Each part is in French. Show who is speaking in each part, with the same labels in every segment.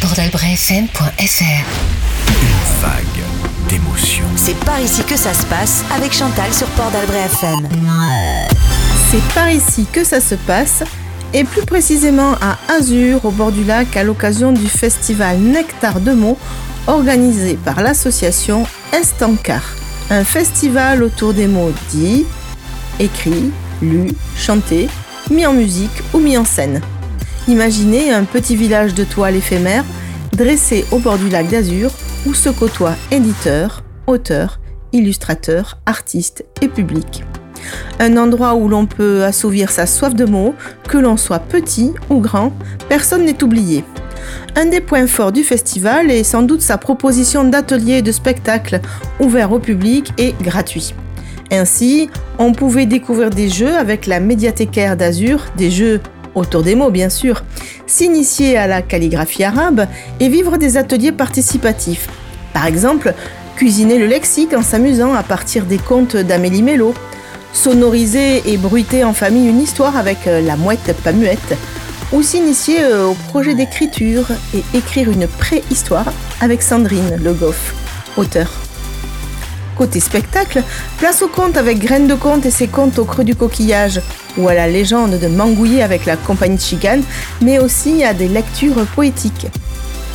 Speaker 1: PortalBreFM.fr
Speaker 2: Une vague d'émotions.
Speaker 3: C'est par ici que ça se passe avec Chantal sur Port d'Albret FM.
Speaker 4: C'est par ici que ça se passe, et plus précisément à Azur, au bord du lac, à l'occasion du festival Nectar de mots organisé par l'association Estancar. Un festival autour des mots dits, écrits, lus, chantés, mis en musique ou mis en scène. Imaginez un petit village de toile éphémère dressé au bord du lac d'Azur où se côtoient éditeurs, auteurs, illustrateurs, artistes et public. Un endroit où l'on peut assouvir sa soif de mots, que l'on soit petit ou grand, personne n'est oublié. Un des points forts du festival est sans doute sa proposition d'ateliers et de spectacles ouverts au public et gratuits. Ainsi, on pouvait découvrir des jeux avec la médiathécaire d'Azur, des jeux autour des mots bien sûr, s'initier à la calligraphie arabe et vivre des ateliers participatifs. Par exemple, cuisiner le lexique en s'amusant à partir des contes d'Amélie Mello, sonoriser et bruiter en famille une histoire avec euh, la mouette pas muette, ou s'initier euh, au projet d'écriture et écrire une préhistoire avec Sandrine Le Goff, auteur. Côté spectacle, place au conte avec Graines de Conte et ses contes au creux du coquillage, ou à la légende de Mangouillé avec la compagnie Chicane, mais aussi à des lectures poétiques.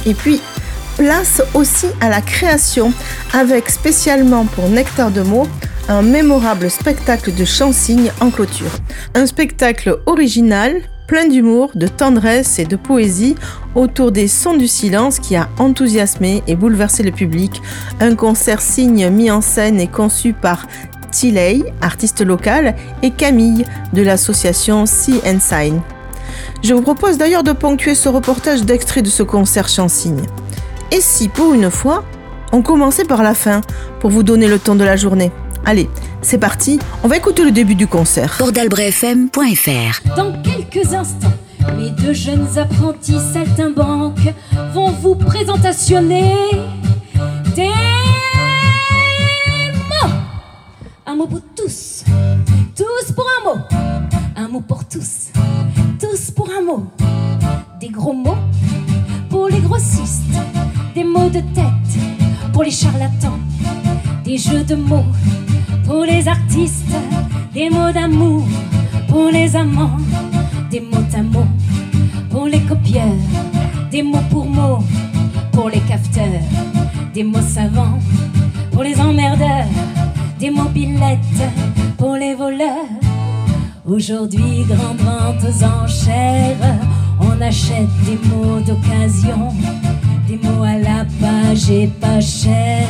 Speaker 4: Et puis, place aussi à la création, avec spécialement pour Nectar de mots, un mémorable spectacle de chansignes en clôture. Un spectacle original, plein d'humour, de tendresse et de poésie autour des sons du silence qui a enthousiasmé et bouleversé le public. Un concert signe mis en scène et conçu par Tiley, artiste local, et Camille de l'association Sea and Sign. Je vous propose d'ailleurs de ponctuer ce reportage d'extrait de ce concert chansigne. Et si pour une fois, on commençait par la fin pour vous donner le temps de la journée Allez, c'est parti, on va écouter le début du concert.
Speaker 3: Portalbrefm.fr
Speaker 5: Dans quelques instants, mes deux jeunes apprentis saltimbanques vont vous présentationner des mots. Un mot pour tous, tous pour un mot. Un mot pour tous, tous pour un mot. Des gros mots pour les grossistes, des mots de tête pour les charlatans, des jeux de mots pour les artistes, des mots d'amour pour les amants, des mots à mots pour les copieurs, des mots pour mots pour les cafeteurs, des mots savants pour les emmerdeurs, des mobilettes pour les voleurs. Aujourd'hui, grande vente aux enchères, on achète des mots d'occasion, des mots à la page et pas cher,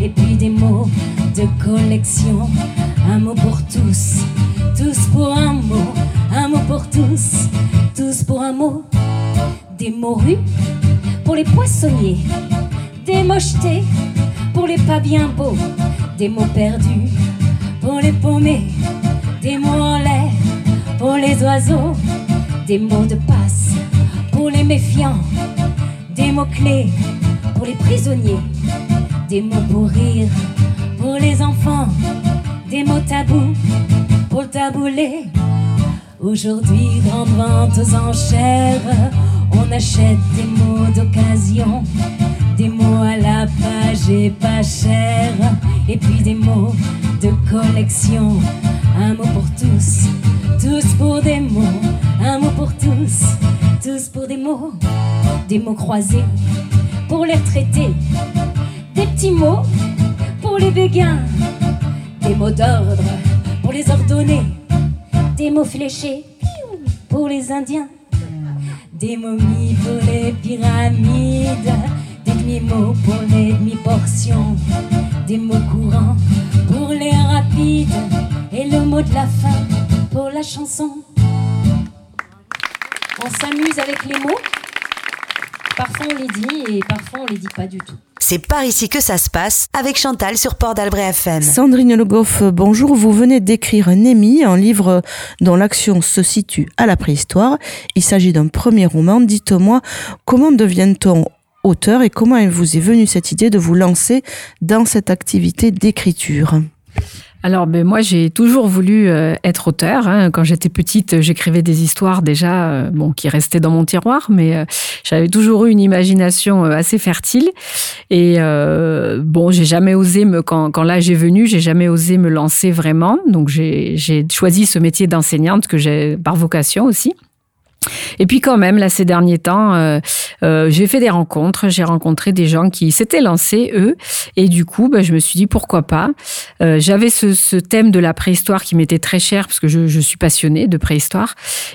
Speaker 5: et puis des mots de collection. Un mot pour tous, tous pour un mot, un mot pour tous, tous pour un mot. Des morues pour les poissonniers, des mochetés pour les pas bien beaux, des mots perdus pour les paumés, des mots en l'air pour les oiseaux, des mots de passe pour les méfiants, des mots clés pour les prisonniers, des mots pour rire pour les enfants, des mots tabous pour le. Aujourd'hui, grande vente aux enchères, on achète des mots d'occasion, des mots à la page et pas cher, et puis des mots de collection. Un mot pour tous, tous pour des mots, un mot pour tous, tous pour des mots, des mots croisés pour les retraités, des petits mots pour les béguins, des mots d'ordre pour les ordonnés, des mots fléchés pour les Indiens, des momies pour les pyramides, des demi-mots pour les demi-portions, des mots courants pour les rapides, et le mot de la fin pour la chanson. On s'amuse avec les mots. Parfois on les dit et parfois on les dit pas du tout.
Speaker 3: C'est par ici que ça se passe avec Chantal sur Port d'Albret FM.
Speaker 4: Sandrine Le Goff, bonjour. Vous venez d'écrire Némi, un livre dont l'action se situe à la préhistoire. Il s'agit d'un premier roman. Dites-moi, comment devient-on auteur et comment vous est venue cette idée de vous lancer dans cette activité d'écriture?
Speaker 1: Alors, ben, moi, j'ai toujours voulu euh, être auteur. hein. Quand j'étais petite, j'écrivais des histoires déjà, euh, bon, qui restaient dans mon tiroir, mais euh, j'avais toujours eu une imagination euh, assez fertile. Et euh, bon, j'ai jamais osé me, quand, quand l'âge est venu, j'ai jamais osé me lancer vraiment. Donc, j'ai j'ai choisi ce métier d'enseignante que j'ai par vocation aussi. Et puis quand même, là, ces derniers temps, euh, euh, j'ai fait des rencontres, j'ai rencontré des gens qui s'étaient lancés, eux, et du coup, ben, je me suis dit, pourquoi pas? Euh, J'avais ce, ce thème de la préhistoire qui m'était très cher, parce que je, je suis passionnée de préhistoire,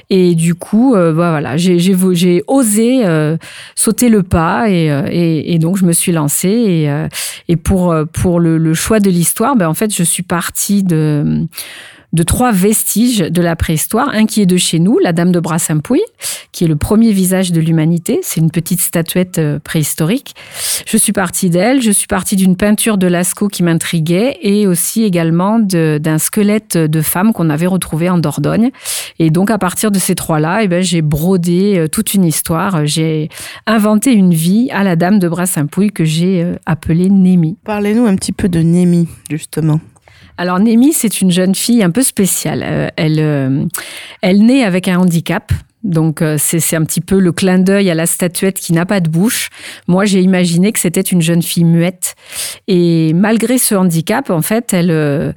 Speaker 1: et du coup, bah, voilà, j'ai osé euh, sauter le pas, et, euh, et, et donc je me suis lancée, et, et pour, pour le, le choix de l'histoire, ben, en fait, je suis partie de de trois vestiges de la préhistoire. Un qui est de chez nous, la Dame de Brassampouille, qui est le premier visage de l'humanité. C'est une petite statuette euh, préhistorique. Je suis partie d'elle. Je suis partie d'une peinture de Lascaux qui m'intriguait et aussi également d'un squelette de femme qu'on avait retrouvé en Dordogne. Et donc, à partir de ces trois-là, eh ben, j'ai brodé euh, toute une histoire. J'ai inventé une vie à la Dame de Brassampouille que j'ai euh, appelée Némi.
Speaker 4: Parlez-nous un petit peu de Némi, justement.
Speaker 1: Alors Némi, c'est une jeune fille un peu spéciale. Euh, elle, euh, elle naît avec un handicap. Donc euh, c'est un petit peu le clin d'œil à la statuette qui n'a pas de bouche. Moi, j'ai imaginé que c'était une jeune fille muette. Et malgré ce handicap, en fait, elle, euh,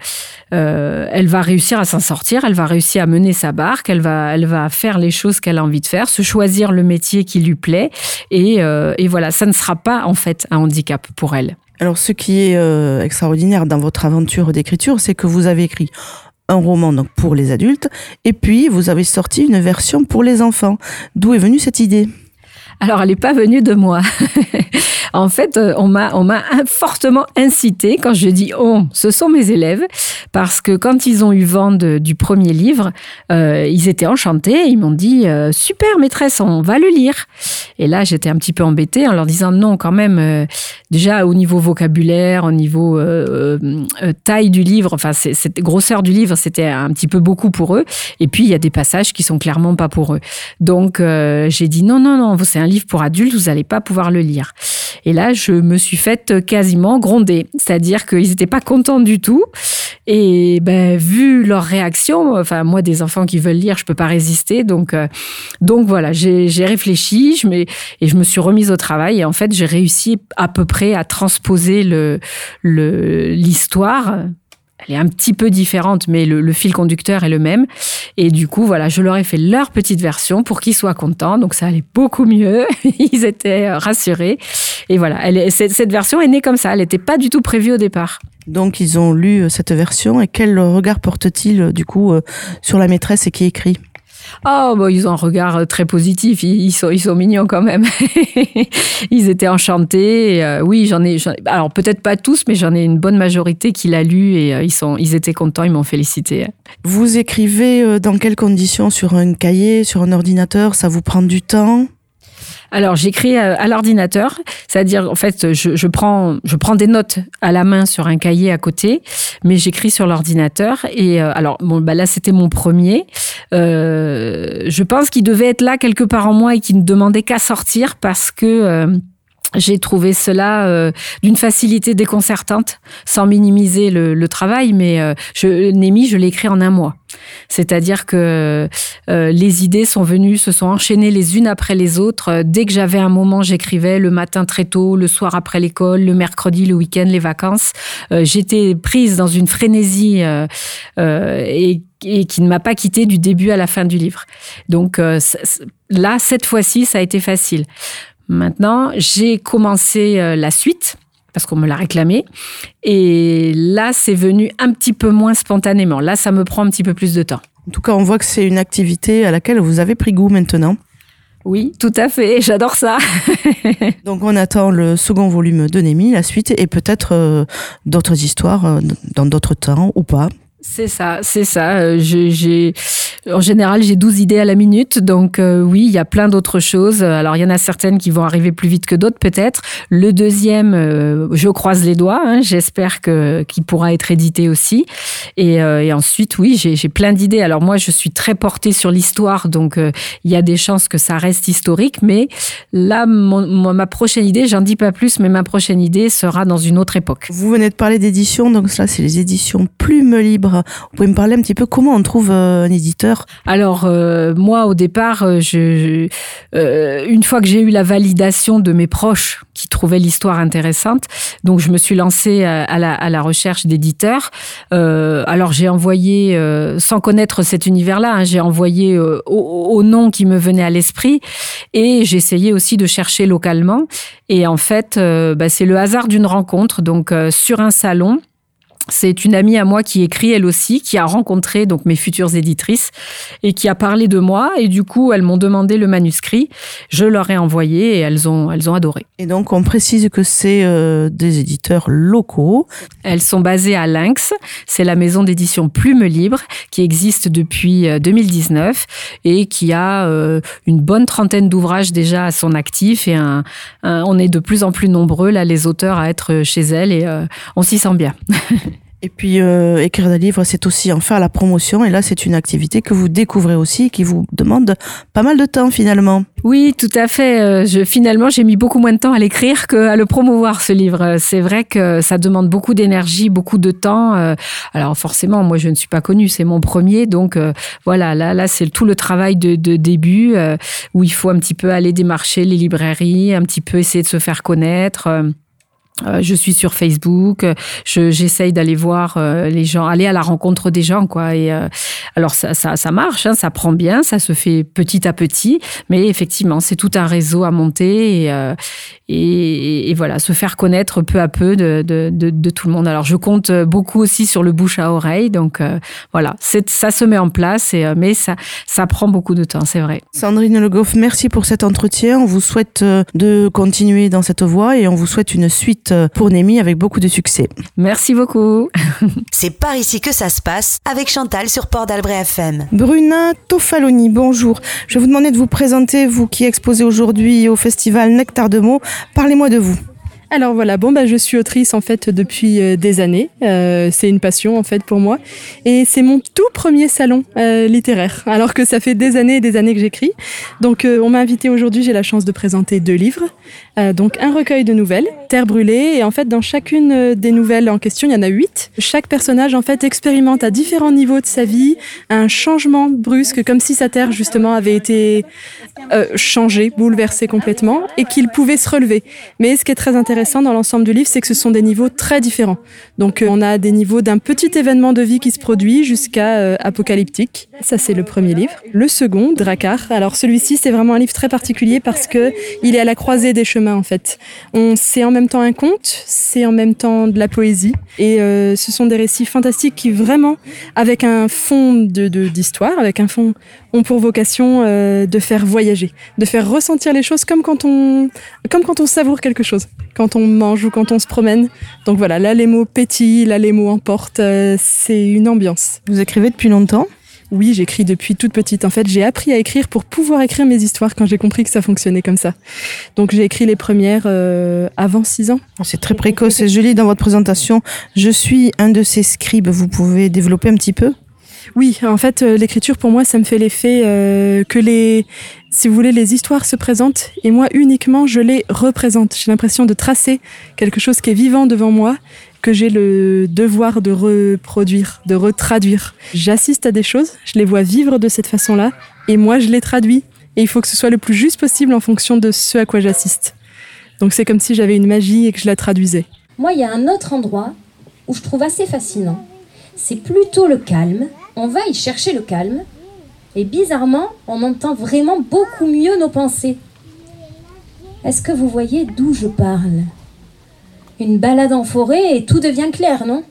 Speaker 1: euh, elle va réussir à s'en sortir. Elle va réussir à mener sa barque. Elle va, elle va faire les choses qu'elle a envie de faire, se choisir le métier qui lui plaît. Et, et voilà, ça ne sera pas en fait un handicap pour elle.
Speaker 4: Alors, ce qui est extraordinaire dans votre aventure d'écriture, c'est que vous avez écrit un roman donc pour les adultes, et puis vous avez sorti une version pour les enfants. D'où est venue cette idée?
Speaker 1: Alors, elle n'est pas venue de moi. en fait, euh, on m'a, fortement incité, quand je dis on, ce sont mes élèves, parce que quand ils ont eu vent du premier livre, euh, ils étaient enchantés. Ils m'ont dit euh, Super maîtresse, on va le lire. Et là, j'étais un petit peu embêtée en leur disant non, quand même, déjà au niveau vocabulaire, au niveau taille du livre, enfin, c'est- grosseur du livre, c'était un petit peu beaucoup pour eux. Et puis, il y a des passages qui sont clairement pas pour eux. Donc, j'ai dit non, non, non, c'est un livre pour adultes, vous n'allez pas pouvoir le lire. Et là, je me suis faite quasiment gronder. C'est-à-dire qu'ils n'étaient pas contents du tout. Et ben, vu leur réaction, enfin, moi, des enfants qui veulent lire, je peux pas résister. Donc, euh, donc voilà, j'ai réfléchi je et je me suis remise au travail. Et en fait, j'ai réussi à peu près à transposer le le- l'histoire. Elle est un petit peu différente, mais le, fil conducteur est le même. Et du coup, voilà, je leur ai fait leur petite version pour qu'ils soient contents. Donc ça allait beaucoup mieux. Ils étaient euh, rassurés. Et voilà, cette, version est née comme ça. Elle n'était pas du tout prévue au départ.
Speaker 4: Donc, ils ont lu euh, cette version, et quel regard porte-t-il, euh, du coup, sur la maîtresse et qui écrit?
Speaker 1: Oh, bah, ils ont un regard euh, très positif. Ils, sont, ils sont mignons quand même. ils étaient enchantés. Euh, oui, j'en ai, Alors, peut-être pas tous, mais j'en ai une bonne majorité qui l'a lu et euh, ils, sont, ils étaient contents. Ils m'ont félicité.
Speaker 4: Vous écrivez dans quelles conditions? Sur un cahier, sur un ordinateur? Ça vous prend du temps?
Speaker 1: Alors, j'écris euh, à l'ordinateur, c'est-à-dire, en fait, je, je, prends, je prends des notes à la main sur un cahier à côté, mais j'écris sur l'ordinateur. Et euh, alors, bon, bah là, c'était mon premier. Euh, je pense qu'il devait être là quelque part en moi et qu'il ne demandait qu'à sortir parce que. J'ai trouvé cela euh, d'une facilité déconcertante, sans minimiser le, le travail, mais euh, je, Némi, je l'ai écrit en un mois. C'est-à-dire que euh, les idées sont venues, se sont enchaînées les unes après les autres. Euh, Dès que j'avais un moment, j'écrivais le matin très tôt, le soir après l'école, le mercredi, le week-end, les vacances. Euh, J'étais prise dans une frénésie euh, et, et qui ne m'a pas quittée du début à la fin du livre. Donc euh, là, cette fois-ci, ça a été facile. Maintenant, j'ai commencé euh, la suite parce qu'on me l'a réclamé. Et là, c'est venu un petit peu moins spontanément. Là, ça me prend un petit peu plus de temps.
Speaker 4: En tout cas, on voit que c'est une activité à laquelle vous avez pris goût maintenant.
Speaker 1: Oui, tout à fait. J'adore ça.
Speaker 4: Donc, on attend le second volume de Némi, la suite, et peut-être euh, d'autres histoires euh, dans d'autres temps ou pas.
Speaker 1: C'est ça, c'est ça. Euh, j'ai, en général, j'ai 12 idées à la minute. Donc euh, oui, il y a plein d'autres choses. Alors il y en a certaines qui vont arriver plus vite que d'autres peut-être. Le deuxième, euh, je croise les doigts. Hein. J'espère que qu'il pourra être édité aussi. Et, et ensuite, oui, j'ai, j'ai plein d'idées. Alors moi, je suis très portée sur l'histoire, donc il y a des chances que ça reste historique. Mais là, ma prochaine idée, j'en dis pas plus, mais ma prochaine idée sera dans une autre époque.
Speaker 4: Vous venez de parler d'édition, donc là, c'est les éditions Plume Libre vous pouvez me parler un petit peu comment on trouve euh, un éditeur?
Speaker 1: Alors euh, moi au départ, euh, une fois que j'ai eu la validation de mes proches qui trouvaient l'histoire intéressante, donc je me suis lancée à, la, recherche d'éditeurs. alors j'ai envoyé, sans connaître cet univers-là, hein, j'ai envoyé au, nom qui me venait à l'esprit et essayé aussi de chercher localement. Et en fait, bah, c'est le hasard d'une rencontre. Donc sur un salon, c'est une amie à moi qui écrit elle aussi, qui a rencontré donc mes futures éditrices et qui a parlé de moi et du coup elles m'ont demandé le manuscrit. Je leur ai envoyé et elles ont elles ont adoré.
Speaker 4: Et donc on précise que c'est euh, des éditeurs locaux.
Speaker 1: Elles sont basées à Lynx, c'est la maison d'édition Plume Libre qui existe depuis 2019 euh, et qui a euh, une bonne trentaine d'ouvrages déjà à son actif et un, on est de plus en plus nombreux là les auteurs à être chez elles et on s'y sent bien.
Speaker 4: Et puis euh, écrire des livres, c'est aussi en faire la promotion. Et là, c'est une activité que vous découvrez aussi, qui vous demande pas mal de temps finalement.
Speaker 1: Oui, tout à fait. Euh, je, finalement, j'ai mis beaucoup moins de temps à l'écrire qu'à le promouvoir ce livre. C'est vrai que ça demande beaucoup d'énergie, beaucoup de temps. Euh, alors forcément, moi, je ne suis pas connue, c'est mon premier, donc voilà. Là, là, c'est tout le travail de, de début où il faut un petit peu aller démarcher les librairies, un petit peu essayer de se faire connaître. Euh, je suis sur Facebook, j'essaye d'aller voir euh, les gens, aller à la rencontre des gens, quoi. Et euh, alors ça, ça, ça marche, hein, ça prend bien, ça se fait petit à petit, mais effectivement, c'est tout un réseau à monter et, et, et, voilà, se faire connaître peu à peu de, de, de, de, tout le monde. Alors je compte beaucoup aussi sur le bouche à oreille, donc voilà, ça se met en place, et, mais ça, ça prend beaucoup de temps, c'est vrai.
Speaker 4: Sandrine Le Goff, merci pour cet entretien. On vous souhaite de continuer dans cette voie et on vous souhaite une suite pour Némi avec beaucoup de succès.
Speaker 1: Merci beaucoup.
Speaker 3: C'est par ici que ça se passe avec Chantal sur Port d'Albret FM.
Speaker 4: Bruna Tofaloni, bonjour. Je vais vous demander de vous présenter, vous qui exposez aujourd'hui au festival Nectar de mots. Parlez-moi de vous.
Speaker 6: Alors voilà, bon bah je suis autrice en fait depuis euh, des années. Euh, c'est une passion en fait pour moi et c'est mon tout premier salon euh, littéraire. Alors que ça fait des années et des années que j'écris. Donc on m'a invité aujourd'hui, j'ai la chance de présenter deux livres. donc un recueil de nouvelles, Terre brûlée et en fait dans chacune des nouvelles en question, il y en a huit. Chaque personnage en fait expérimente à différents niveaux de sa vie un changement brusque comme si sa terre justement avait été changée, bouleversée complètement et qu'il pouvait se relever. Mais ce qui est très intéressant dans l'ensemble du livre, c'est que ce sont des niveaux très différents. Donc euh, on a des niveaux d'un petit événement de vie qui se produit jusqu'à euh, apocalyptique. Ça c'est le premier livre. Le second, Dracar. Alors celui-ci c'est vraiment un livre très particulier parce que il est à la croisée des chemins en fait. C'est en même temps un conte, c'est en même temps de la poésie et euh, ce sont des récits fantastiques qui vraiment avec un fond de d'histoire, avec un fond ont pour vocation de faire voyager, de faire ressentir les choses comme quand on comme quand on savoure quelque chose on mange ou quand on se promène. Donc voilà, là les mots pétillent, là les mots emportent, euh, c'est une ambiance.
Speaker 4: Vous écrivez depuis longtemps?
Speaker 6: Oui, j'écris depuis toute petite. En fait, j'ai appris à écrire pour pouvoir écrire mes histoires quand j'ai compris que ça fonctionnait comme ça. Donc, j'ai écrit les premières euh, avant 6 ans.
Speaker 4: C'est très précoce. Je lis dans votre présentation, je suis un de ces scribes. Vous pouvez développer un petit peu?
Speaker 6: Oui, en fait, euh, l'écriture pour moi, ça me fait l'effet euh, que les, si vous voulez, les histoires se présentent et moi uniquement je les représente. J'ai l'impression de tracer quelque chose qui est vivant devant moi, que j'ai le devoir de reproduire, de retraduire. J'assiste à des choses, je les vois vivre de cette façon-là et moi je les traduis. Et il faut que ce soit le plus juste possible en fonction de ce à quoi j'assiste. Donc c'est comme si j'avais une magie et que je la traduisais.
Speaker 5: Moi, il y a un autre endroit où je trouve assez fascinant. C'est plutôt le calme on va y chercher le calme, et bizarrement, on entend vraiment beaucoup mieux nos pensées. Est-ce que vous voyez d'où je parle? Une balade en forêt et tout devient clair, non?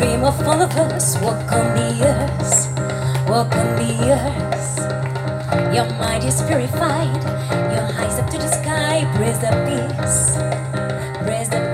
Speaker 5: Dream of all of us. Walk on the earth, walk on the earth. Your mind is purified, your eyes up to the sky. Praise the peace, praise the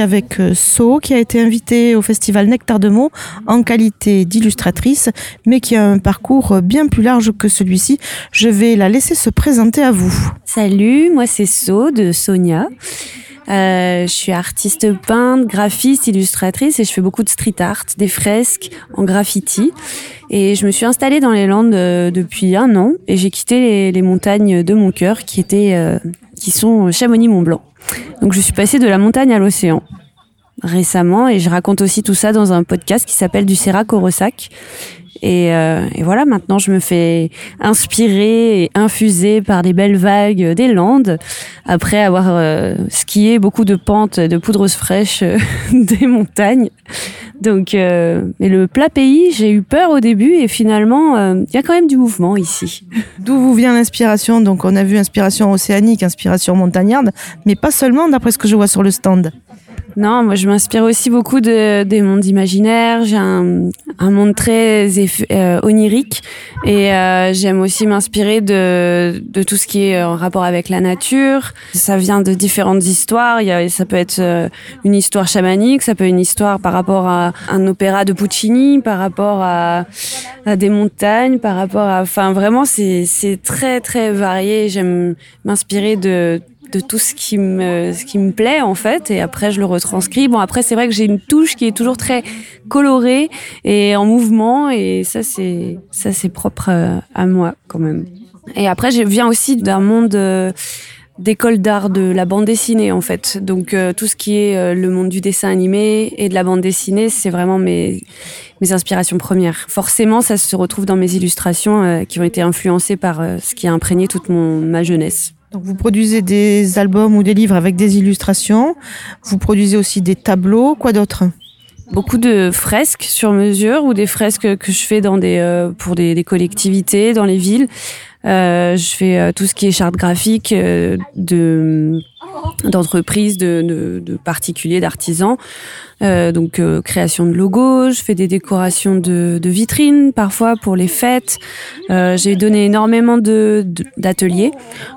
Speaker 4: Avec euh, So, qui a été invitée au festival Nectar de mots en qualité d'illustratrice, mais qui a un parcours bien plus large que celui-ci. Je vais la laisser se présenter à vous.
Speaker 7: Salut, moi c'est So de Sonia. Euh, je suis artiste peintre, graphiste, illustratrice et je fais beaucoup de street art, des fresques en graffiti. Et je me suis installée dans les Landes euh, depuis un an et j'ai quitté les, montagnes de mon cœur qui étaient, qui sont Chamonix-Mont-Blanc. Donc je suis passée de la montagne à l'océan récemment et je raconte aussi tout ça dans un podcast qui s'appelle Du Sérac au Ressac. Et, euh, et voilà, maintenant je me fais inspirer et infuser par les belles vagues des Landes, après avoir euh, skié beaucoup de pentes de poudreuse fraîche des montagnes. Donc, euh, le plat pays, j'ai eu peur au début et finalement, euh, il y a quand même du mouvement ici.
Speaker 4: D'où vous vient l'inspiration? Donc on a vu inspiration océanique, inspiration montagnarde, mais pas seulement d'après ce que je vois sur le stand.
Speaker 7: Non, moi je m'inspire aussi beaucoup de, des mondes imaginaires. J'ai un, un monde très euh, onirique et euh, j'aime aussi m'inspirer de, de tout ce qui est en rapport avec la nature. Ça vient de différentes histoires. Il y a, ça peut être euh, une histoire chamanique, ça peut être une histoire par rapport à un opéra de Puccini, par rapport à, à des montagnes, par rapport à... Enfin vraiment, c'est très très varié. J'aime m'inspirer de de tout ce qui me ce qui me plaît en fait et après je le retranscris. Bon après c'est vrai que j'ai une touche qui est toujours très colorée et en mouvement et ça c'est ça c'est propre euh, à moi quand même. Et après je viens aussi d'un monde euh, d'école d'art de la bande dessinée en fait. Donc euh, tout ce qui est euh, le monde du dessin animé et de la bande dessinée c'est vraiment mes mes inspirations premières. Forcément ça se retrouve dans mes illustrations euh, qui ont été influencées par euh, ce qui a imprégné toute mon ma jeunesse
Speaker 4: Donc vous produisez des albums ou des livres avec des illustrations. Vous produisez aussi des tableaux. Quoi d'autre?
Speaker 7: Beaucoup de fresques sur mesure ou des fresques que je fais dans des euh, pour des, des collectivités dans les villes. Euh, je fais euh, tout ce qui est charte graphique euh, de d'entreprises, de, de, de particuliers, d'artisans. Euh, donc euh, création de logos, je fais des décorations de, de vitrines parfois pour les fêtes. Euh, J'ai donné énormément de d'ateliers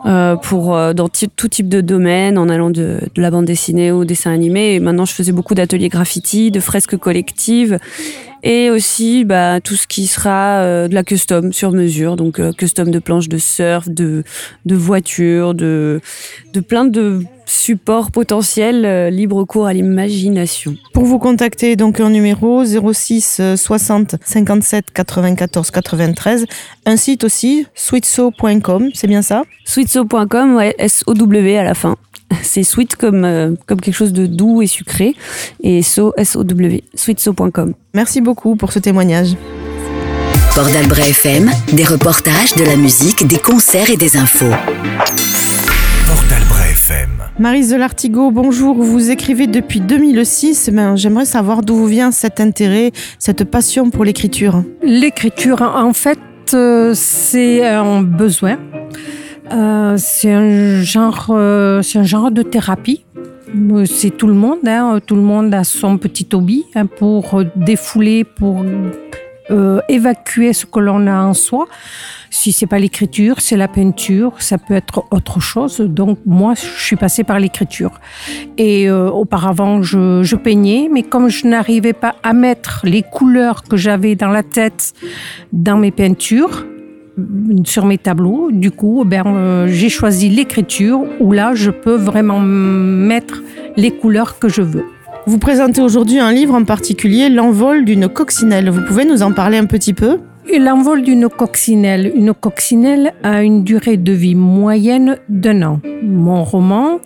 Speaker 7: euh, pour euh, dans tout type de domaine, en allant de, de la bande dessinée au dessin animé. Et maintenant, je faisais beaucoup d'ateliers graffiti, de fresques collectives. Et aussi bah, tout ce qui sera euh, de la custom sur mesure, donc euh, custom de planches de surf, de, de voitures, de, de plein de supports potentiels euh, libre cours à l'imagination.
Speaker 4: Pour vous contacter, donc un numéro 06 60 57 94 93, un site aussi, sweetso.com, c'est bien ça?
Speaker 7: Sweetso.com, ouais, S-O-W à la fin. C'est sweet comme, euh, comme quelque chose de doux et sucré, et so, S-O-W, sweetso.com.
Speaker 4: Merci beaucoup pour ce témoignage.
Speaker 3: Port d'Albret FM, des reportages, de la musique, des concerts et des infos.
Speaker 2: Port d'Albret FM.
Speaker 4: Marise de Lartigot, bonjour. Vous écrivez depuis 2006. Ben, J'aimerais savoir d'où vous vient cet intérêt, cette passion pour l'écriture.
Speaker 8: L'écriture, en fait, euh, c'est un besoin. Euh, c'est un genre, euh, c'est un genre de thérapie. Euh, C'est tout le monde, hein. tout le monde a son petit hobby hein, pour défouler, pour euh, évacuer ce que l'on a en soi. Si c'est pas l'écriture, c'est la peinture, ça peut être autre chose. Donc moi, je suis passée par l'écriture. Et euh, auparavant, je, je peignais, mais comme je n'arrivais pas à mettre les couleurs que j'avais dans la tête dans mes peintures, sur mes tableaux. Du coup, ben, euh, j'ai choisi l'écriture où là, je peux vraiment mettre les couleurs que je veux.
Speaker 4: Vous présentez aujourd'hui un livre en particulier, L'envol d'une coccinelle. Vous pouvez nous en parler un petit peu?
Speaker 8: L'envol d'une coccinelle. Une coccinelle a une durée de vie moyenne d'un an. Mon roman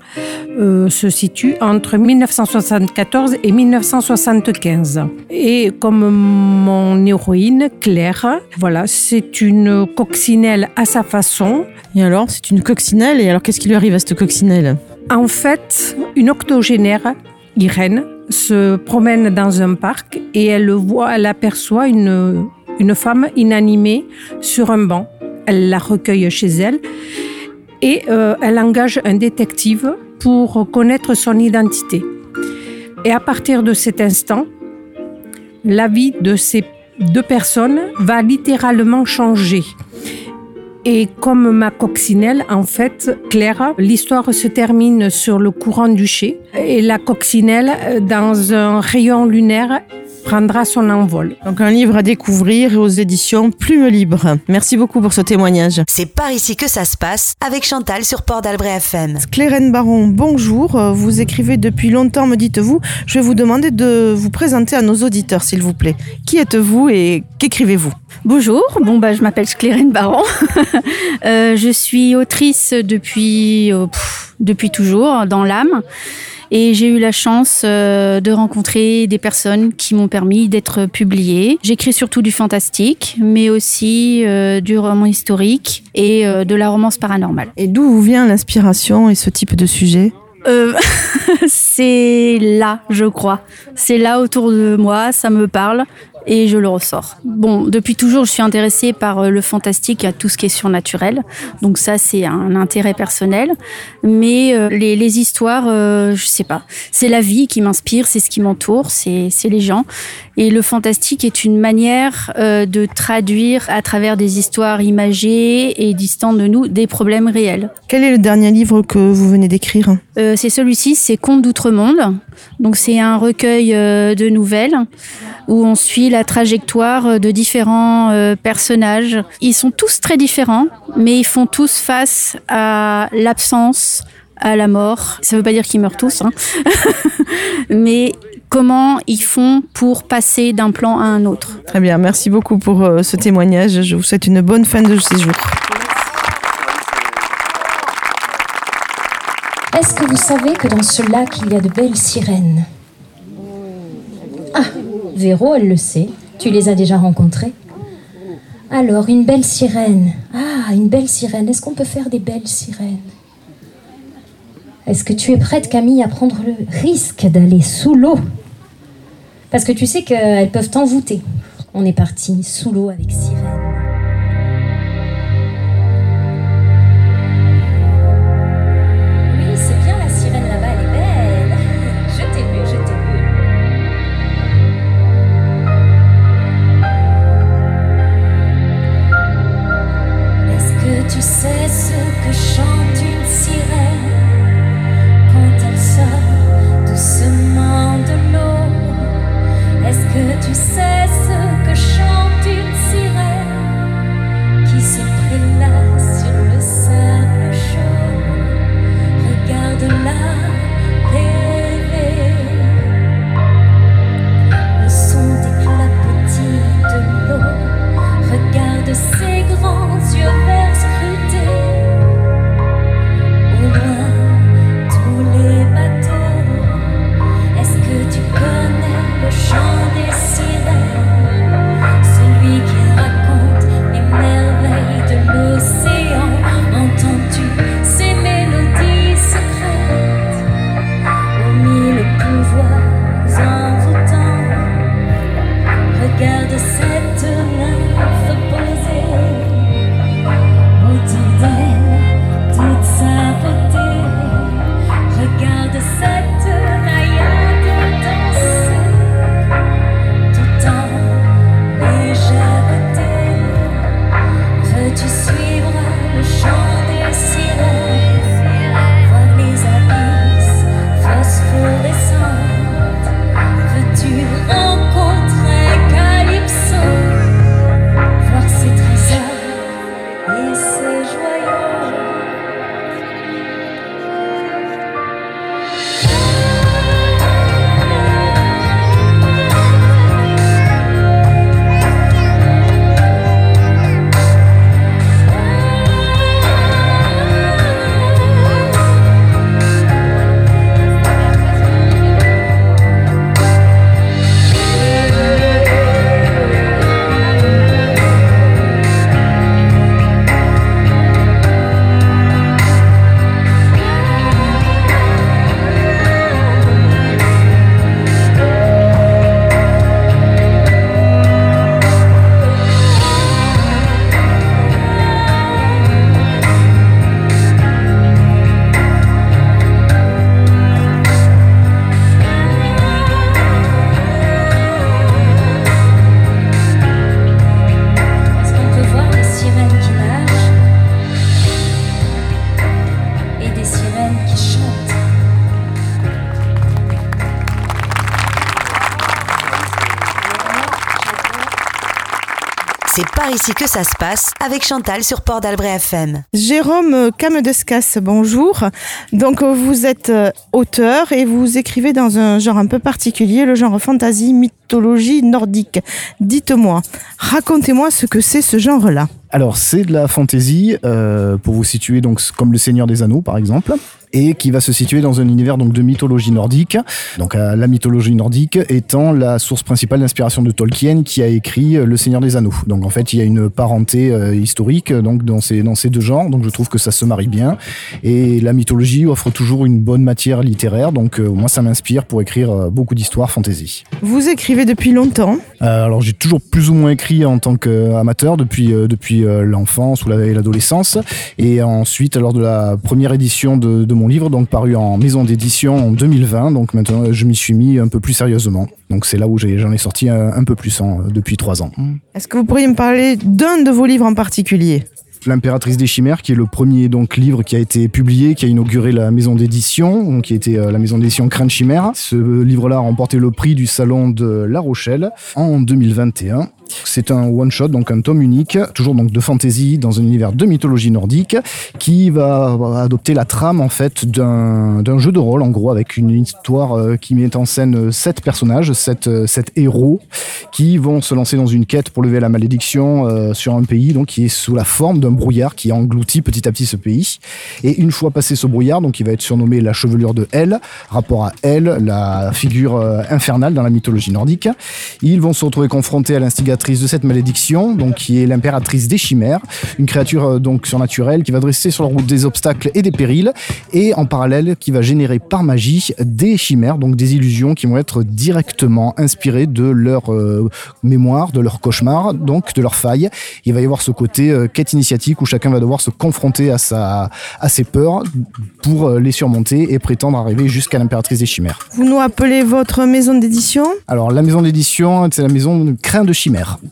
Speaker 8: euh, se situe entre 1974 et 1975. Et comme mon héroïne, Claire, voilà, c'est une coccinelle à sa façon.
Speaker 4: Et alors, c'est une coccinelle. Et alors, qu'est-ce qui lui arrive à cette coccinelle?
Speaker 8: En fait, une octogénaire, Irène, se promène dans un parc et elle voit, elle aperçoit une, une femme inanimée sur un banc. Elle la recueille chez elle et euh, elle engage un détective pour connaître son identité. Et à partir de cet instant, la vie de ces deux personnes va littéralement changer. Et comme ma coccinelle, en fait, Claire, l'histoire se termine sur le courant duché et la coccinelle, euh, dans un rayon lunaire, prendra son envol.
Speaker 4: Donc, un livre à découvrir aux éditions Plume Libre. Merci beaucoup pour ce témoignage.
Speaker 9: C'est par ici que ça se passe avec Chantal sur Port d'Albret FM.
Speaker 4: Clérène Baron, bonjour. Euh, Vous écrivez depuis longtemps, me dites-vous. Je vais vous demander de vous présenter à nos auditeurs, s'il vous plaît. Qui êtes-vous et qu'écrivez-vous?
Speaker 10: Bonjour, bon bah je m'appelle Clérène Baron. Euh, je suis autrice depuis euh, pff, depuis toujours dans l'âme et j'ai eu la chance euh, de rencontrer des personnes qui m'ont permis d'être publiée. J'écris surtout du fantastique, mais aussi euh, du roman historique et euh, de la romance paranormale.
Speaker 4: Et d'où vous vient l'inspiration et ce type de sujet?
Speaker 10: Euh, c'est là, je crois. C'est là autour de moi, ça me parle et je le ressors. Bon, depuis toujours, je suis intéressée par euh, le fantastique à tout ce qui est surnaturel. Donc ça, c'est un intérêt personnel. Mais euh, les, les histoires, euh, je sais pas. C'est la vie qui m'inspire, c'est ce qui m'entoure, c'est les gens. Et le fantastique est une manière euh, de traduire à travers des histoires imagées et distantes de nous des problèmes réels.
Speaker 4: Quel est le dernier livre que vous venez d'écrire?
Speaker 10: C'est celui-ci, c'est Contes d'Outre-Monde. Donc c'est un recueil de nouvelles où on suit la trajectoire de différents euh, personnages. Ils sont tous très différents, mais ils font tous face à l'absence, à la mort. Ça veut pas dire qu'ils meurent tous, hein. mais comment ils font pour passer d'un plan à un autre.
Speaker 4: Très bien, merci beaucoup pour euh, ce témoignage. Je vous souhaite une bonne fin de séjour.
Speaker 5: Est-ce que vous savez que dans ce lac, il y a de belles sirènes? Ah, Véro, elle le sait. Tu les as déjà rencontrées Alors, une belle sirène. Ah, une belle sirène. Est-ce qu'on peut faire des belles sirènes? Est-ce que tu es prête, Camille, à prendre le risque d'aller sous l'eau? Parce que tu sais qu'elles peuvent t'envoûter. On est parti sous l'eau avec sirène.
Speaker 3: Ici que ça se passe avec Chantal sur Port d'Albret FM.
Speaker 4: Jérôme Camedescas, bonjour. Donc vous êtes euh, auteur et vous écrivez dans un genre un peu particulier, le genre fantasy, mythologie nordique. Dites-moi, racontez-moi ce que c'est ce genre-là.
Speaker 11: Alors c'est de la fantaisie euh, pour vous situer donc comme le Seigneur des Anneaux par exemple et qui va se situer dans un univers donc de mythologie nordique. Donc euh, la mythologie nordique étant la source principale d'inspiration de Tolkien qui a écrit euh, Le Seigneur des Anneaux. Donc en fait il y a une parenté euh, historique donc dans ces dans ces deux genres. Donc je trouve que ça se marie bien et la mythologie offre toujours une bonne matière littéraire. Donc euh, moi ça m'inspire pour écrire euh, beaucoup d'histoires fantasy.
Speaker 4: Vous écrivez depuis longtemps?
Speaker 11: Alors j'ai toujours plus ou moins écrit en tant qu'amateur depuis depuis l'enfance ou l'adolescence et ensuite lors de la première édition de, de mon livre donc paru en maison d'édition en 2020 donc maintenant je m'y suis mis un peu plus sérieusement donc c'est là où j'en ai, sorti un, un peu plus en- depuis trois ans.
Speaker 4: Est-ce que vous pourriez me parler d'un de vos livres en particulier?
Speaker 11: L'impératrice des chimères, qui est le premier donc livre qui a été publié, qui a inauguré la maison d'édition, donc qui était euh, la maison d'édition Crâne Chimère. Ce livre-là a remporté le prix du salon de La Rochelle en 2021. C'est un one shot, donc un tome unique, toujours donc de fantasy dans un univers de mythologie nordique, qui va adopter la trame en fait d'un jeu de rôle en gros avec une histoire euh, qui met en scène sept personnages, sept, euh, sept héros qui vont se lancer dans une quête pour lever la malédiction euh, sur un pays donc qui est sous la forme d'un brouillard qui engloutit petit à petit ce pays. Et une fois passé ce brouillard, donc il va être surnommé la chevelure de Hel, rapport à Hel, la figure euh, infernale dans la mythologie nordique. Ils vont se retrouver confrontés à l'instigatrice de cette malédiction, donc qui est l'impératrice des chimères, une créature euh, donc surnaturelle qui va dresser sur la route des obstacles et des périls, et en parallèle qui va générer par magie des chimères, donc des illusions qui vont être directement inspirées de leur euh, mémoire, de leur cauchemar, donc de leur faille. Il va y avoir ce côté euh, quête initiatique où chacun va devoir se confronter à sa à ses peurs pour euh, les surmonter et prétendre arriver jusqu'à l'impératrice des chimères.
Speaker 4: Vous nous appelez votre maison d'édition?
Speaker 11: Alors la maison d'édition, c'est la maison de Crin de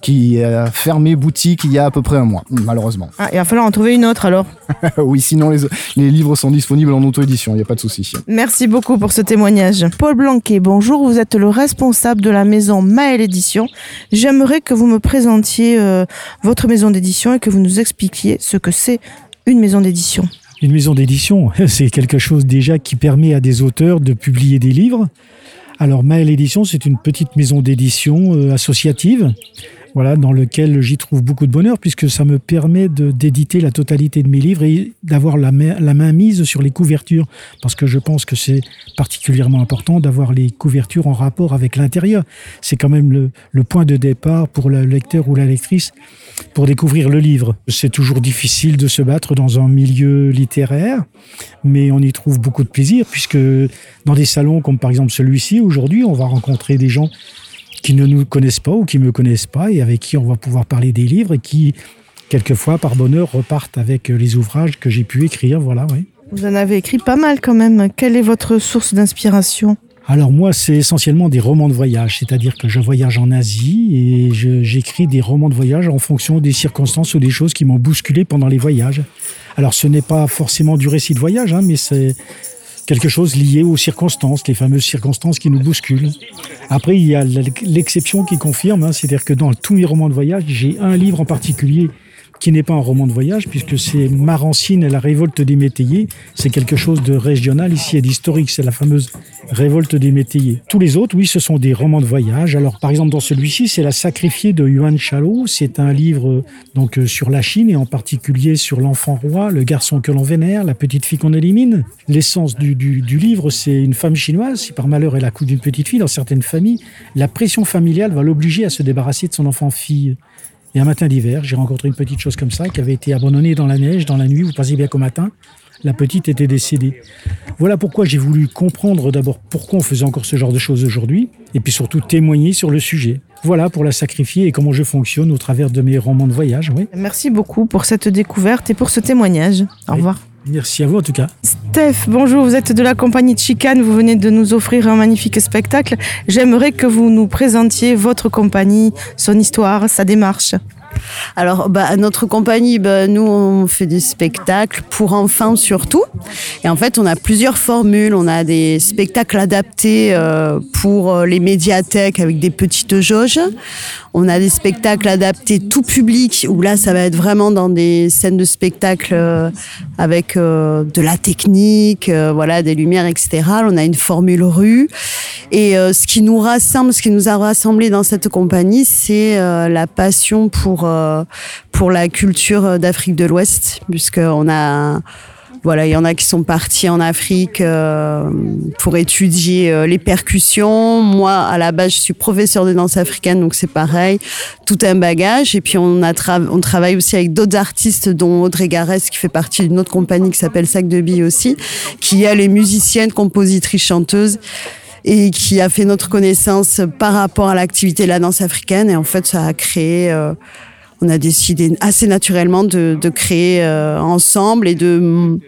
Speaker 11: Qui a fermé boutique il y a à peu près un mois, malheureusement.
Speaker 4: Ah, il va falloir en trouver une autre alors.
Speaker 11: oui, sinon les, les livres sont disponibles en auto-édition, il n'y a pas de souci.
Speaker 4: Merci beaucoup pour ce témoignage. Paul Blanquet, bonjour, vous êtes le responsable de la maison Maël Édition. J'aimerais que vous me présentiez euh, votre maison d'édition et que vous nous expliquiez ce que c'est une maison d'édition.
Speaker 12: Une maison d'édition, c'est quelque chose déjà qui permet à des auteurs de publier des livres. Alors Maël Édition, c'est une petite maison d'édition euh, associative, voilà, dans lequel j'y trouve beaucoup de bonheur puisque ça me permet d'éditer la totalité de mes livres et d'avoir la, main- la main mise sur les couvertures parce que je pense que c'est particulièrement important d'avoir les couvertures en rapport avec l'intérieur. C'est quand même le, le point de départ pour le lecteur ou la lectrice pour découvrir le livre. C'est toujours difficile de se battre dans un milieu littéraire, mais on y trouve beaucoup de plaisir puisque dans des salons comme par exemple celui-ci, aujourd'hui, on va rencontrer des gens qui ne nous connaissent pas ou qui me connaissent pas et avec qui on va pouvoir parler des livres et qui, quelquefois, par bonheur, repartent avec les ouvrages que j'ai pu écrire. Voilà, oui.
Speaker 4: Vous en avez écrit pas mal quand même. Quelle est votre source d'inspiration?
Speaker 12: Alors moi, c'est essentiellement des romans de voyage, c'est-à-dire que je voyage en Asie et j'écris des romans de voyage en fonction des circonstances ou des choses qui m'ont bousculé pendant les voyages. Alors ce n'est pas forcément du récit de voyage, hein, mais c'est quelque chose lié aux circonstances, les fameuses circonstances qui nous bousculent. Après, il y a l'exception qui confirme, hein, c'est-à-dire que dans tous mes romans de voyage, j'ai un livre en particulier qui n'est pas un roman de voyage, puisque c'est Marancine et la révolte des métayers. C'est quelque chose de régional ici et d'historique. C'est la fameuse révolte des métayers. Tous les autres, oui, ce sont des romans de voyage. Alors, par exemple, dans celui-ci, c'est La sacrifiée de Yuan Chalo. C'est un livre donc euh, sur la Chine et en particulier sur l'enfant roi, le garçon que l'on vénère, la petite fille qu'on élimine. L'essence du, du, livre, c'est une femme chinoise. Si par malheur elle accouche d'une petite fille, dans certaines familles, la pression familiale va l'obliger à se débarrasser de son enfant fille. Et un matin d'hiver, j'ai rencontré une petite chose comme ça qui avait été abandonnée dans la neige, dans la nuit. Vous pensez bien qu'au matin, la petite était décédée. Voilà pourquoi j'ai voulu comprendre d'abord pourquoi on faisait encore ce genre de choses aujourd'hui, et puis surtout témoigner sur le sujet. Voilà pour la sacrifier et comment je fonctionne au travers de mes romans de voyage. Oui.
Speaker 4: Merci beaucoup pour cette découverte et pour ce témoignage. Au
Speaker 12: Oui.
Speaker 4: revoir.
Speaker 12: Merci à vous en tout cas.
Speaker 4: Steph, bonjour, vous êtes de la compagnie Chicane, vous venez de nous offrir un magnifique spectacle. J'aimerais que vous nous présentiez votre compagnie, son histoire, sa démarche.
Speaker 13: Alors, bah, notre compagnie, bah, nous, on fait des spectacles pour enfants surtout. Et en fait, on a plusieurs formules. On a des spectacles adaptés euh, pour euh, les médiathèques avec des petites jauges. On a des spectacles adaptés tout public, où là, ça va être vraiment dans des scènes de spectacle euh, avec euh, de la technique, euh, voilà, des lumières, etc. On a une formule rue. Et ce qui nous rassemble, ce qui nous a rassemblés dans cette compagnie, c'est la passion pour, euh, pour la culture d'Afrique de l'Ouest, puisqu'on a voilà, il y en a qui sont partis en Afrique euh, pour étudier euh, les percussions. Moi, à la base, je suis professeur de danse africaine, donc c'est pareil, tout un bagage. Et puis on a on travaille aussi avec d'autres artistes, dont Audrey Garès, qui fait partie d'une autre compagnie qui s'appelle Sac de Billes aussi, qui elle est musicienne, compositrice, chanteuse et qui a fait notre connaissance par rapport à l'activité de la danse africaine. Et en fait, ça a créé, euh, on a décidé assez naturellement de, créer euh, ensemble et de,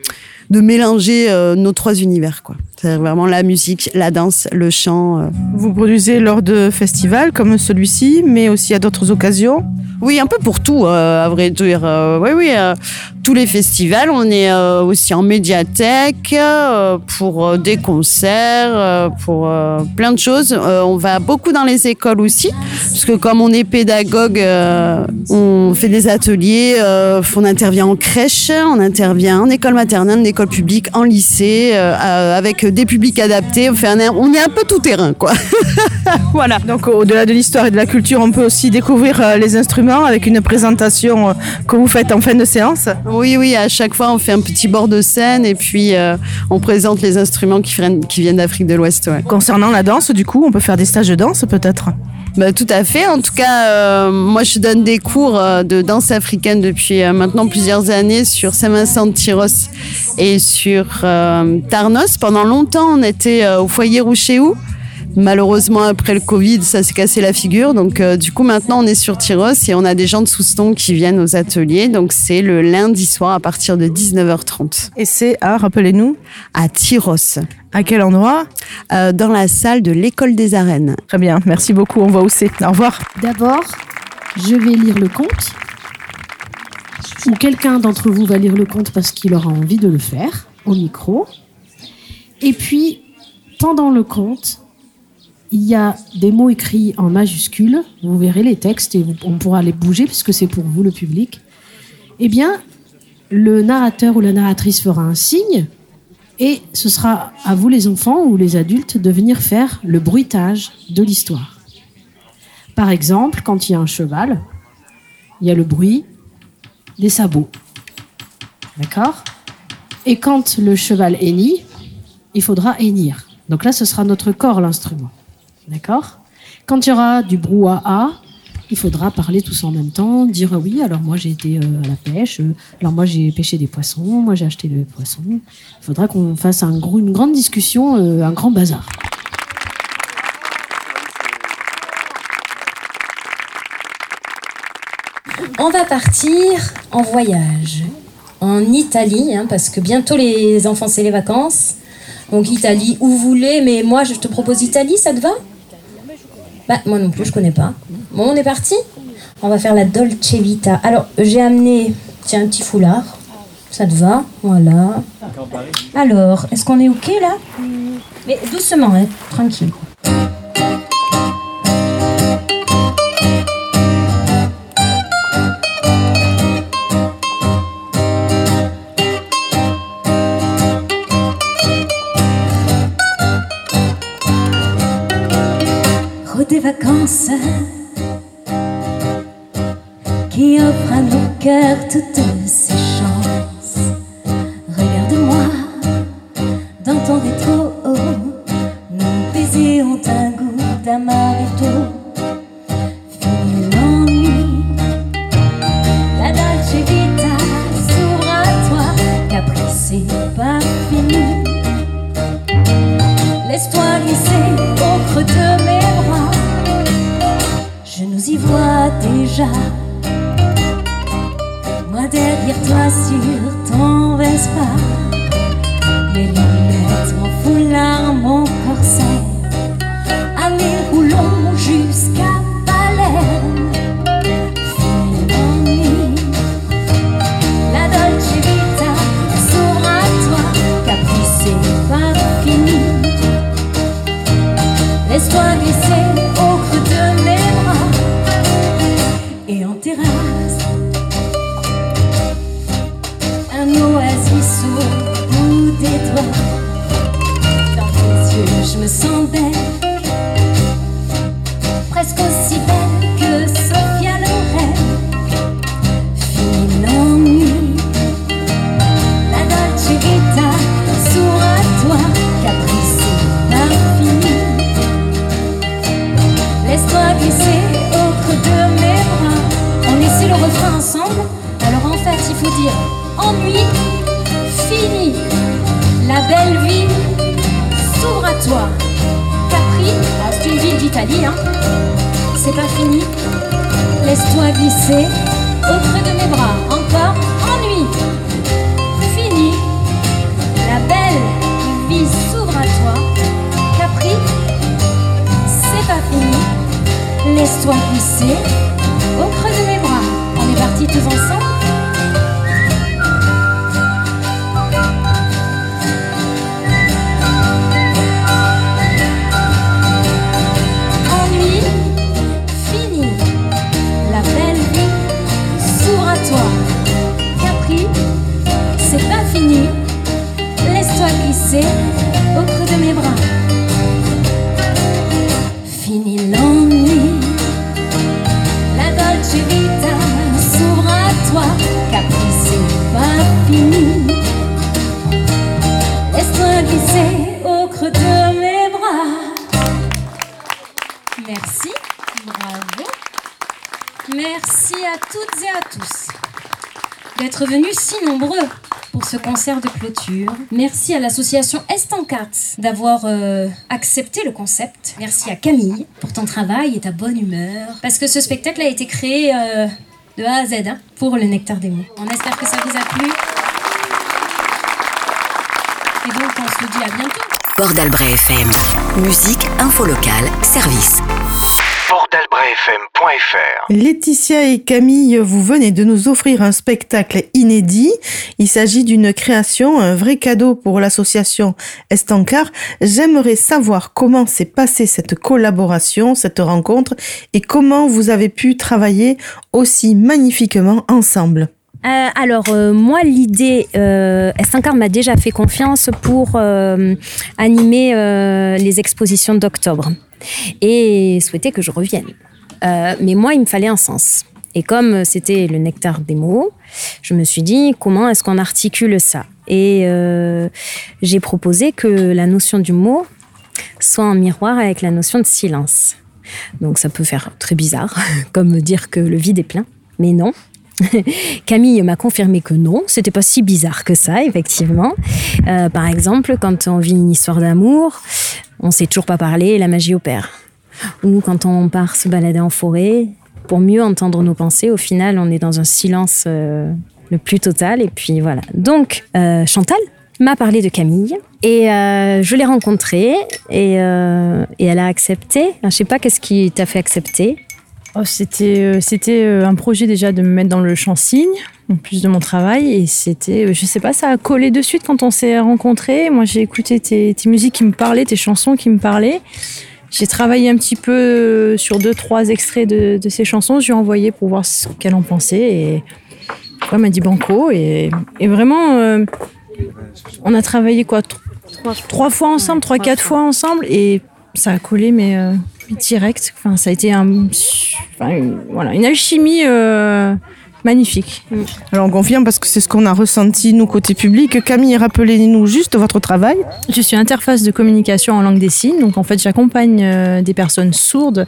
Speaker 13: de mélanger euh, nos trois univers. quoi. C'est vraiment la musique, la danse, le chant. euh.
Speaker 4: Vous produisez lors de festivals comme celui-ci, mais aussi à d'autres occasions
Speaker 13: Oui, un peu pour tout, euh, à vrai dire. Euh, oui, oui, euh, tous les festivals. On est aussi en médiathèque pour des concerts, pour plein de choses. On va beaucoup dans les écoles aussi, parce que comme on est pédagogue, on fait des ateliers, on intervient en crèche, on intervient en école maternelle, en école publique, en lycée, avec des publics adaptés. On, fait un, on est un peu tout terrain, quoi.
Speaker 4: Voilà. Donc au-delà de l'histoire et de la culture, on peut aussi découvrir euh, les instruments avec une présentation euh, que vous faites en fin de séance.
Speaker 13: Oui, oui, à chaque fois, on fait un petit bord de scène et puis euh, on présente les instruments qui viennent, qui viennent d'Afrique de l'Ouest. Ouais.
Speaker 4: Concernant la danse, du coup, on peut faire des stages de danse peut-être?
Speaker 13: Bah, tout à fait. En tout cas, euh, moi, je donne des cours euh, de danse africaine depuis euh, maintenant plusieurs années sur Saint-Vincent de Tyros et sur euh, Tarnos. Pendant longtemps, on était euh, au foyer Rouchéou. Malheureusement, après le Covid, ça s'est cassé la figure. Donc, euh, du coup, maintenant, on est sur Tyros et on a des gens de Souston qui viennent aux ateliers. Donc, c'est le lundi soir à partir de 19h30.
Speaker 4: Et c'est à, rappelez-nous?
Speaker 13: À Tyros.
Speaker 4: À quel endroit
Speaker 13: Euh, Dans la salle de l'école des arènes.
Speaker 4: Très bien, merci beaucoup, on voit où c'est. Au revoir.
Speaker 14: D'abord, je vais lire le conte. Ou quelqu'un d'entre vous va lire le conte parce qu'il aura envie de le faire au micro. Et puis, pendant le conte, il y a des mots écrits en majuscules. Vous verrez les textes et on pourra les bouger puisque c'est pour vous, le public. Eh bien, le narrateur ou la narratrice fera un signe et ce sera à vous, les enfants ou les adultes, de venir faire le bruitage de l'histoire. Par exemple, quand il y a un cheval, il y a le bruit des sabots. D'accord? Et quand le cheval hennit, il faudra hennir. Donc là, ce sera notre corps l'instrument. D'accord? Quand il y aura du brouhaha, il faudra parler tous en même temps, dire ah oui, alors moi j'ai été euh, à la pêche, euh, alors moi j'ai pêché des poissons, moi j'ai acheté des poissons. Il faudra qu'on fasse une grande discussion, euh, un grand bazar.
Speaker 5: On va partir en voyage en Italie, hein, parce que bientôt les enfants c'est les vacances. Donc Italie où vous voulez, mais moi je te propose Italie, ça te va? Bah moi non plus, je connais pas. Bon, on est parti On va faire la Dolce Vita. Alors j'ai amené, tiens, un petit foulard. Ça te va? Voilà. Alors, est-ce qu'on est ok là? Mais doucement, hein, tranquille.
Speaker 15: Qui offre à nos cœurs toutes ces chances. Regarde-moi dans ton rétro, nos baisers ont un goût d'amaretto.
Speaker 5: Belle vie s'ouvre à toi. Capri, c'est une ville d'Italie, hein. C'est pas fini. Laisse-toi glisser au creux de mes bras. Encore ennui, fini. La belle vie s'ouvre à toi. Capri, c'est pas fini. Laisse-toi glisser au creux de mes bras. On est partis tous ensemble. À tous d'être venus si nombreux pour ce concert de clôture. Merci à l'association Estancat d'avoir euh, accepté le concept. Merci à Camille pour ton travail et ta bonne humeur. Parce que ce spectacle a été créé euh, de A à Z hein, pour le Nectar des mots. On espère que ça vous a plu. Et donc on se dit à bientôt.
Speaker 16: Port d'Albret FM. Musique, info locale, service.
Speaker 4: Laetitia et Camille, vous venez de nous offrir un spectacle inédit. Il s'agit d'une création, un vrai cadeau pour l'association Estancar. J'aimerais savoir comment s'est passée cette collaboration, cette rencontre, et comment vous avez pu travailler aussi magnifiquement ensemble.
Speaker 17: Euh, alors euh, moi l'idée, euh, S5 m'a déjà fait confiance pour euh, animer euh, les expositions d'octobre et souhaitait que je revienne. Euh, mais moi il me fallait un sens. Et comme c'était le nectar des mots, je me suis dit comment est-ce qu'on articule ça? Et euh, j'ai proposé que la notion du mot soit en miroir avec la notion de silence. Donc ça peut faire très bizarre, comme dire que le vide est plein, mais non. Camille m'a confirmé que non, c'était pas si bizarre que ça, effectivement. Euh, par exemple, quand on vit une histoire d'amour, on sait toujours pas parler et la magie opère. Ou quand on part se balader en forêt, pour mieux entendre nos pensées, au final, on est dans un silence euh, le plus total. Et puis voilà. Donc, euh, Chantal m'a parlé de Camille et euh, je l'ai rencontrée et, elle a accepté. Je sais pas qu'est-ce qui t'a fait accepter.
Speaker 18: Oh, c'était c'était un projet déjà de me mettre dans le champ signe, en plus de mon travail. Et c'était, je sais pas, ça a collé de suite quand on s'est rencontrés. Moi, j'ai écouté tes musiques qui me parlaient, tes chansons qui me parlaient. J'ai travaillé un petit peu euh, sur deux, trois extraits de, de ces chansons. Je lui ai envoyé pour voir ce qu'elle en pensait. Et elle m'a dit banco. Et, et vraiment, euh, on a travaillé quoi Trois, trois fois ensemble, trois, quatre fois ensemble. Et ça a collé, mais euh, direct. Enfin, ça a été un, enfin, une, voilà, une alchimie euh, magnifique.
Speaker 4: Alors on confirme parce que c'est ce qu'on a ressenti nous côté public. Camille, rappelez-nous juste votre travail.
Speaker 18: Je suis interface de communication en langue des signes, donc en fait j'accompagne euh, des personnes sourdes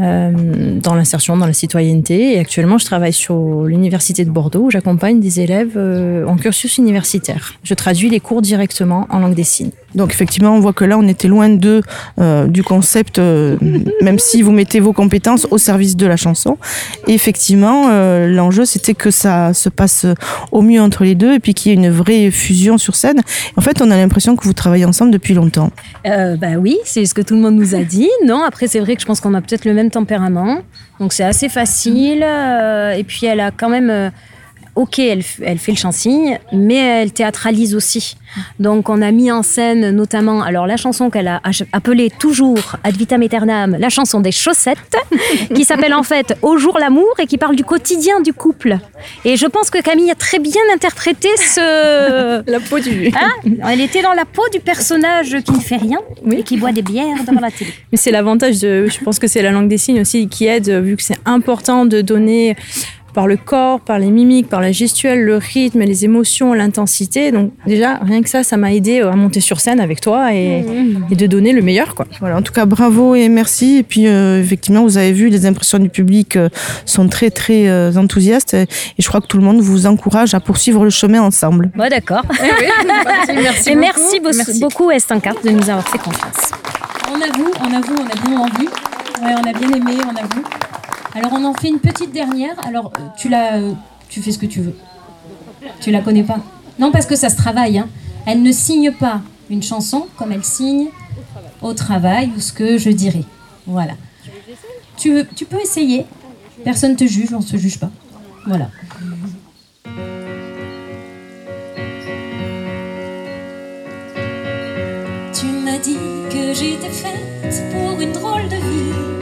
Speaker 18: euh, dans l'insertion, dans la citoyenneté. Et actuellement je travaille sur l'université de Bordeaux où j'accompagne des élèves euh, en cursus universitaire. Je traduis les cours directement en langue des signes.
Speaker 4: Donc effectivement, on voit que là, on était loin de euh, du concept, euh, même si vous mettez vos compétences au service de la chanson. Et effectivement, euh, l'enjeu, c'était que ça se passe au mieux entre les deux et puis qu'il y ait une vraie fusion sur scène. En fait, on a l'impression que vous travaillez ensemble depuis longtemps.
Speaker 17: Euh, bah oui, c'est ce que tout le monde nous a dit. Non, après c'est vrai que je pense qu'on a peut-être le même tempérament, donc c'est assez facile. euh, et puis elle a quand même, euh,
Speaker 19: ok, elle, fait le chansigne, mais elle théâtralise aussi. Donc on a mis en scène notamment, alors la chanson qu'elle a appelée toujours Ad vitam aeternam, la chanson des chaussettes, qui s'appelle en fait Au jour l'amour et qui parle du quotidien du couple. Et je pense que Camille a très bien interprété ce...
Speaker 18: La peau du...
Speaker 19: Hein? Elle était dans la peau du personnage qui ne fait rien et qui boit des bières devant la télé.
Speaker 18: Mais c'est l'avantage de, je pense que c'est la langue des signes aussi qui aide, vu que c'est important de donner par le corps, par les mimiques, par la gestuelle, le rythme, les émotions, l'intensité. Donc déjà, rien que ça, ça m'a aidé à monter sur scène avec toi et, et de donner le meilleur. Quoi.
Speaker 4: Voilà, en tout cas, bravo et merci. Et puis, euh, effectivement, vous avez vu, les impressions du public euh, sont très, très euh, enthousiastes. Et je crois que tout le monde vous encourage à poursuivre le chemin ensemble.
Speaker 19: Bon, d'accord.
Speaker 18: merci
Speaker 19: et
Speaker 18: beaucoup.
Speaker 19: merci, bo-
Speaker 18: Merci.
Speaker 19: beaucoup, Estancart, de nous avoir fait confiance.
Speaker 20: On avoue, on avoue, on a bien envie. Ouais, on a bien aimé, on avoue. Alors on en fait une petite dernière. Alors euh, tu la, euh, tu fais ce que tu veux. Tu la connais pas Non, parce que ça se travaille. hein. Elle ne signe pas une chanson comme elle signe au travail ou ce que je dirais. Voilà. Tu, peux essayer. Personne te juge, on se juge pas. Voilà.
Speaker 5: Tu m'as dit que j'étais faite pour une drôle de vie.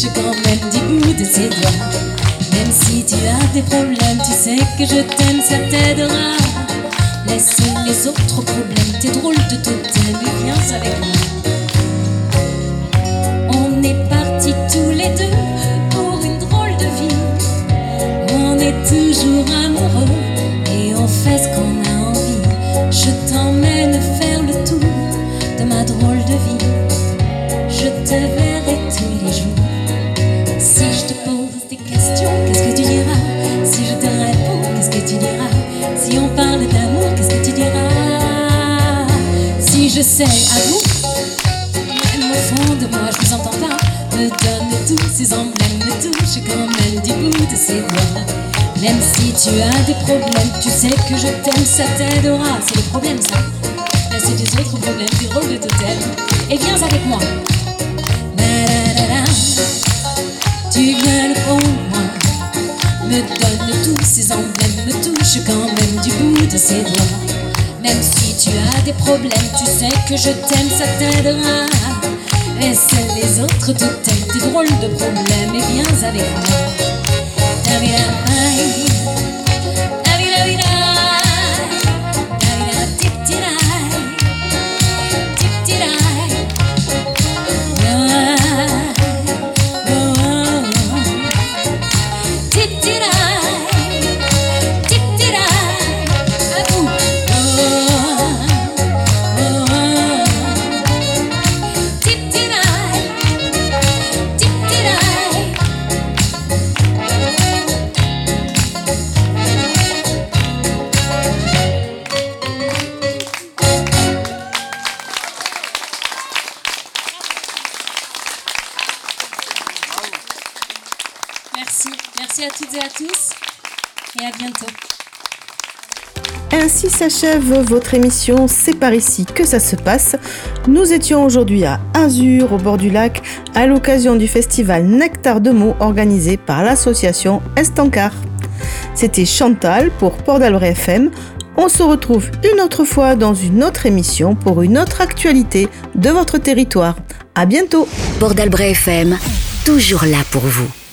Speaker 5: touche quand même du bout de ses doigts. Même si tu as des problèmes, tu sais que je t'aime, ça t'aidera. Laisse les autres problèmes, t'es drôle de totem, et viens avec moi. Sais à vous, même au fond de moi, je vous entends pas. Me donne tous ces emblèmes, me touche quand même du bout de ses doigts. Même si tu as des problèmes, tu sais que je t'aime, ça t'aidera. C'est le problème, ça. Là, c'est des autres problèmes, des rôles de totem. Et viens avec moi. Tu viens pour moi. Me donne tous ces emblèmes, me touche quand même du bout de ses doigts. Même si tu as des problèmes, tu sais que je t'aime, ça t'aidera. Laisse les autres te t'aiment, tes drôles de problèmes, et viens avec moi.
Speaker 4: S'achève votre émission C'est par ici que ça se passe. Nous étions aujourd'hui à Azur, au bord du lac, à l'occasion du festival Nectar de mots organisé par l'association Estancar. C'était Chantal pour Port d'Albret FM. On se retrouve une autre fois dans une autre émission pour une autre actualité de votre territoire. À bientôt.
Speaker 3: Port d'Albret FM, toujours là pour vous.